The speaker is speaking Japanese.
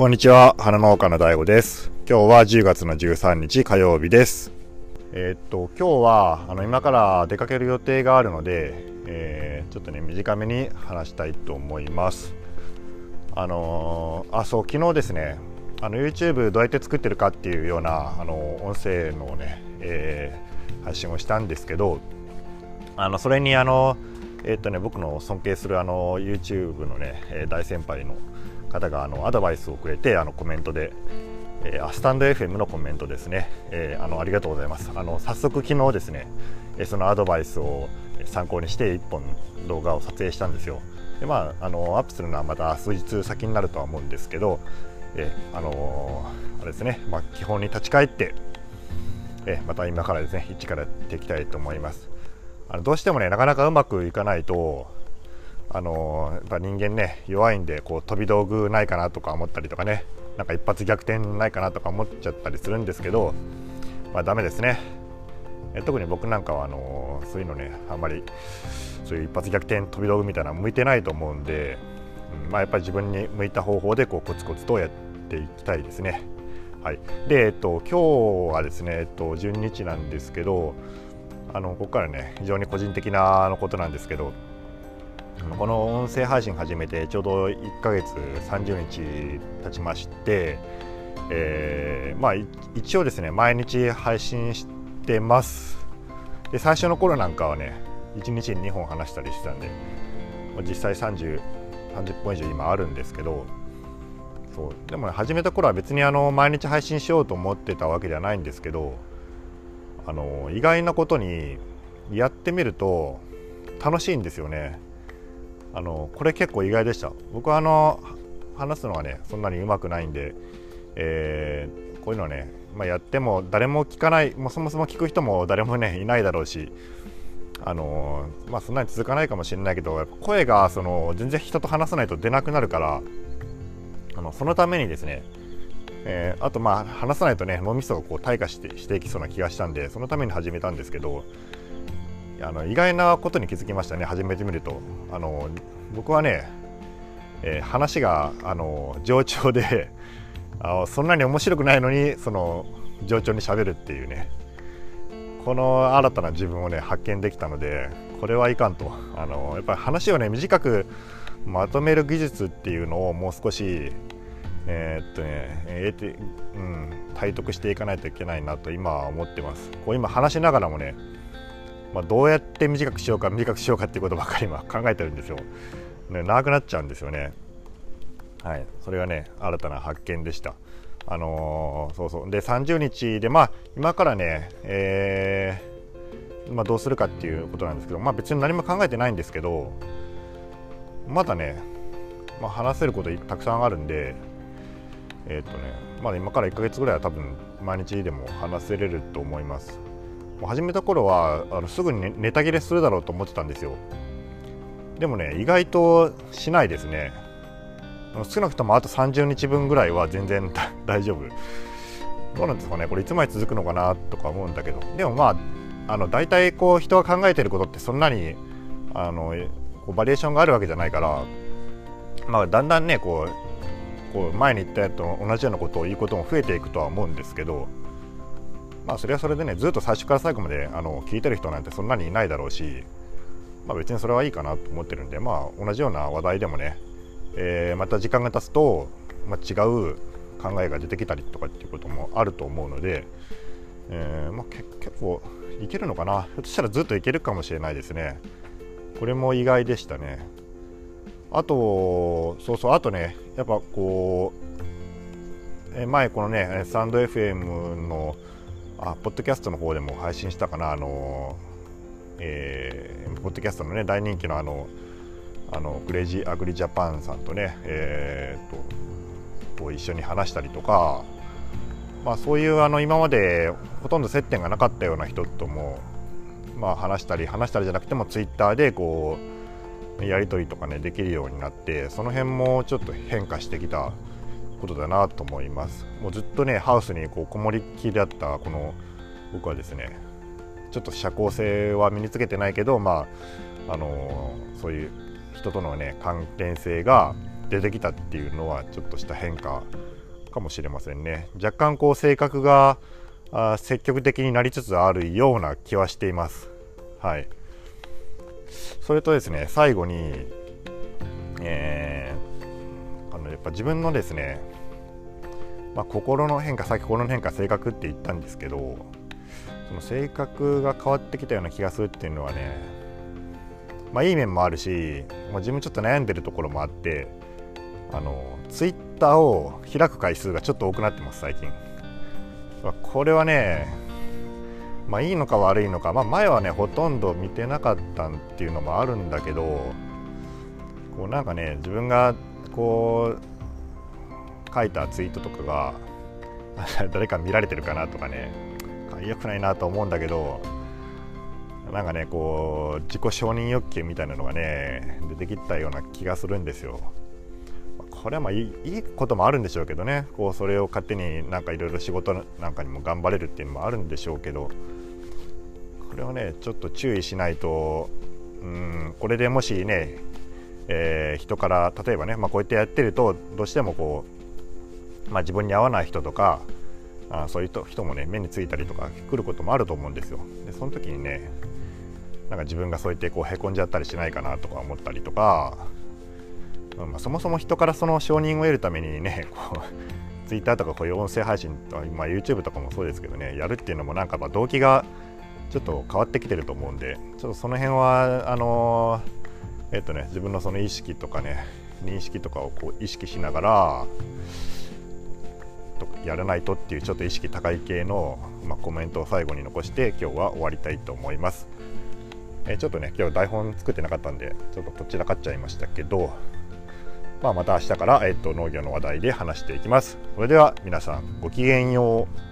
こんにちは、花農家の DAIGO です。今日は10月の13日火曜日です。えーっと今日はあの今から出かける予定があるので、えーちょっとね短めに話したいと思います。あのーあそう昨日ですね、あの YouTube どうやって作ってるかっていうようなあの音声のね、えー発信をしたんですけど、あのそれにあのえーっとね僕の尊敬するあの YouTube のねえ大先輩の方があのアドバイスをくれてあのコメントで、えースタンド FM のコメントですね、えーあのありがとうございます。あの早速昨日ですね、えそのアドバイスを参考にして1本動画を撮影したんですよ。でまああのアップするのはまた数日先になるとは思うんですけど、えあのーあれですね、まあ、基本に立ち返って、えまた今からですね一からやっていきたいと思います。あのどうしてもねなかなかうまくいかないとあのやっぱ人間ね弱いんでこう飛び道具ないかなとか思ったりとかねなんか一発逆転ないかなとか思っちゃったりするんですけどまあダメですね。特に僕なんかはあのそういうのねあんまりそういう一発逆転飛び道具みたいなの向いてないと思うんで、うんまあやっぱり自分に向いた方法でこうコツコツとやっていきたいですね。はい。でえっと今日はですねえっと12日なんですけどあのここからね非常に個人的なのことなんですけどこの音声配信始めてちょうど1ヶ月30日経ちまして、えーまあ一応ですね毎日配信してます。で最初の頃なんかはね1日に2本話したりしてたんで実際30 30本以上今あるんですけどそう。でも、ね、始めた頃は別にあの毎日配信しようと思ってたわけではないんですけどあの意外なことにやってみると楽しいんですよね。あのこれ結構意外でした。僕はあの話すのはねそんなにうまくないんで、えーこういうのね、まあ、やっても誰も聞かないもうそもそも聞く人も誰もねいないだろうしあのまあそんなに続かないかもしれないけど声がその全然人と話さないと出なくなるからあのそのためにですねえーあとまあ話さないとね脳みそがこう退化してしていきそうな気がしたんでそのために始めたんですけどあの意外なことに気づきましたね。始めてみると。あの僕はね、えー話があの冗長で あのそんなに面白くないのにその冗長にしゃべるっていうね。この新たな自分をね発見できたのでこれはいかんと。あのやっぱり話をね短くまとめる技術っていうのをもう少しえーっとね、得て、うん、体得していかないといけないなと今は思ってます。こう今話しながらもね、まあ、どうやって短くしようか短くしようかっていうことばっかり今 考えてるんですよ。ね、長くなっちゃうんですよね。はい、それがね新たな発見でした。あのーそうそうで30日でまあ今からね、えーまあ、どうするかっていうことなんですけど、まあ、別に何も考えてないんですけどまだね、まあ、話せることたくさんあるんでえっ、とねまだ今から1ヶ月ぐらいは多分毎日でも話せれると思います。始めた頃はあのすぐにネタ切れするだろうと思ってたんですよ。でもね意外としないですね。あの少なくともあと30日分ぐらいは全然 大丈夫。どうなんですかねこれいつまで続くのかなとか思うんだけど。でもまああの大体こう人が考えてることってそんなにあのこうバリエーションがあるわけじゃないからまあだんだんねこうこう前に言ったやつと同じようなことを言うことも増えていくとは思うんですけどまあそれはそれでねずっと最初から最後まであの聞いてる人なんてそんなにいないだろうし、まあ、別にそれはいいかなと思ってるんでまあ同じような話題でもね、えーまた時間が経つと、まあ、違う考えが出てきたりとかっていうこともあると思うので、えーまあ、結構いけるのかな。ひょっとしたらずっといけるかもしれないですね。これも意外でしたね。あとそうそうあとねやっぱこうえ前このねサンド FM のあポッドキャストの方でも配信したかな。あの、えーポッドキャストのね大人気のあのあのクレイジーアグリジャパンさんとね、えー、とと一緒に話したりとか、まあ、そういうあの今までほとんど接点がなかったような人とも、まあ、話したり話したりじゃなくてもツイッターでこうやり取りとかねできるようになってその辺もちょっと変化してきたことだなと思います。もうずっとねハウスにこうこもりっきりだったこの僕はですねちょっと社交性は身につけてないけどまああのそういう人とのね関連性が出てきたっていうのはちょっとした変化かもしれませんね。若干こう性格があ積極的になりつつあるような気はしています。はい。それとですね最後にえー、やっぱ自分のですねまあ、心の変化さっき心の変化性格って言ったんですけどその性格が変わってきたような気がするっていうのはねまあいい面もあるし、まあ、自分ちょっと悩んでるところもあってあのツイッターを開く回数がちょっと多くなってます最近、まあ、これはねまあいいのか悪いのか、まあ、前はねほとんど見てなかったっていうのもあるんだけどこうなんかね自分がこう書いたツイートとかが 誰か見られてるかなとかね良くないなと思うんだけどなんかねこう自己承認欲求みたいなのがね出てきたような気がするんですよ。これはまあいいこともあるんでしょうけどねこうそれを勝手になんかいろいろ仕事なんかにも頑張れるっていうのもあるんでしょうけどこれをねちょっと注意しないとうんこれでもしね、えー、人から例えばね、まあ、こうやってやってるとどうしてもこうまあ、自分に合わない人とかあそういう人もね目についたりとか来ることもあると思うんですよ。でその時にねなんか自分がそうやってこうへこんじゃったりしないかなとか思ったりとか、うんまあ、そもそも人からその承認を得るためにねこう Twitter とかこういう音声配信とか、まあ、YouTube とかもそうですけどねやるっていうのもなんかま動機がちょっと変わってきてると思うんでちょっとその辺はあのー、えっとね自分のその意識とかね認識とかをこう意識しながらやらないとっていうちょっと意識高い系の、まあ、コメントを最後に残して今日は終わりたいと思います。え、ちょっとね今日台本作ってなかったんでちょっとどちらかっちゃいましたけど、まあ、また明日から、えー、と農業の話題で話していきます。それでは皆さんごきげんよう。